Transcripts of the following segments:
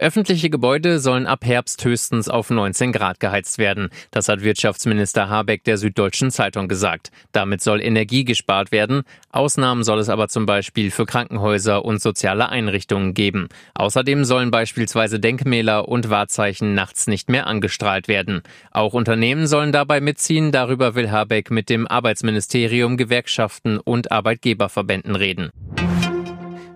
Öffentliche Gebäude sollen ab Herbst höchstens auf 19 Grad geheizt werden. Das hat Wirtschaftsminister Habeck der Süddeutschen Zeitung gesagt. Damit soll Energie gespart werden. Ausnahmen soll es aber zum Beispiel für Krankenhäuser und soziale Einrichtungen geben. Außerdem sollen beispielsweise Denkmäler und Wahrzeichen nachts nicht mehr angestrahlt werden. Auch Unternehmen sollen dabei mitziehen. Darüber will Habeck mit dem Arbeitsministerium, Gewerkschaften und Arbeitgeberverbänden reden.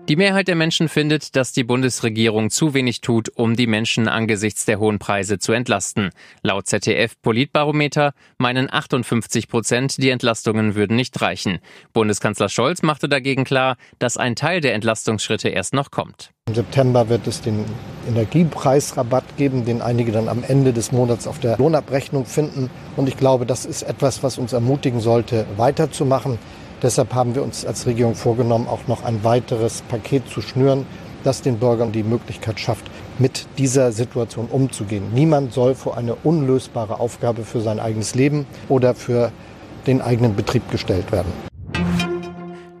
Die Mehrheit der Menschen findet, dass die Bundesregierung zu wenig tut, um die Menschen angesichts der hohen Preise zu entlasten. Laut ZDF Politbarometer meinen 58 Prozent, die Entlastungen würden nicht reichen. Bundeskanzler Scholz machte dagegen klar, dass ein Teil der Entlastungsschritte erst noch kommt. Im September wird es den Energiepreisrabatt geben, den einige dann am Ende des Monats auf der Lohnabrechnung finden. Und ich glaube, das ist etwas, was uns ermutigen sollte, weiterzumachen. Deshalb haben wir uns als Regierung vorgenommen, auch noch ein weiteres Paket zu schnüren, das den Bürgern die Möglichkeit schafft, mit dieser Situation umzugehen. Niemand soll vor eine unlösbare Aufgabe für sein eigenes Leben oder für den eigenen Betrieb gestellt werden.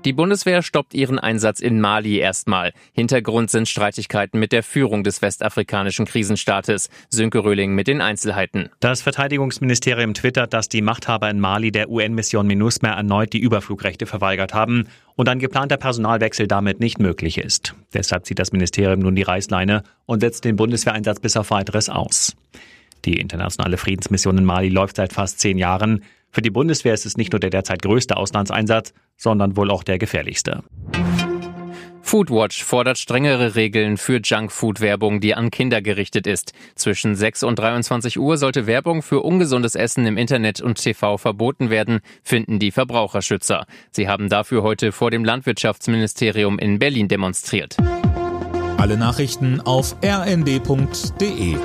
Die Bundeswehr stoppt ihren Einsatz in Mali erstmal. Hintergrund sind Streitigkeiten mit der Führung des westafrikanischen Krisenstaates. Sönke Röhling mit den Einzelheiten. Das Verteidigungsministerium twittert, dass die Machthaber in Mali der UN-Mission MINUSMA erneut die Überflugrechte verweigert haben und ein geplanter Personalwechsel damit nicht möglich ist. Deshalb zieht das Ministerium nun die Reißleine und setzt den Bundeswehreinsatz bis auf weiteres aus. Die internationale Friedensmission in Mali läuft seit fast zehn Jahren. Für die Bundeswehr ist es nicht nur der derzeit größte Auslandseinsatz, sondern wohl auch der gefährlichste. Foodwatch fordert strengere Regeln für Junkfood-Werbung, die an Kinder gerichtet ist. Zwischen 6 und 23 Uhr sollte Werbung für ungesundes Essen im Internet und TV verboten werden, finden die Verbraucherschützer. Sie haben dafür heute vor dem Landwirtschaftsministerium in Berlin demonstriert. Alle Nachrichten auf rnd.de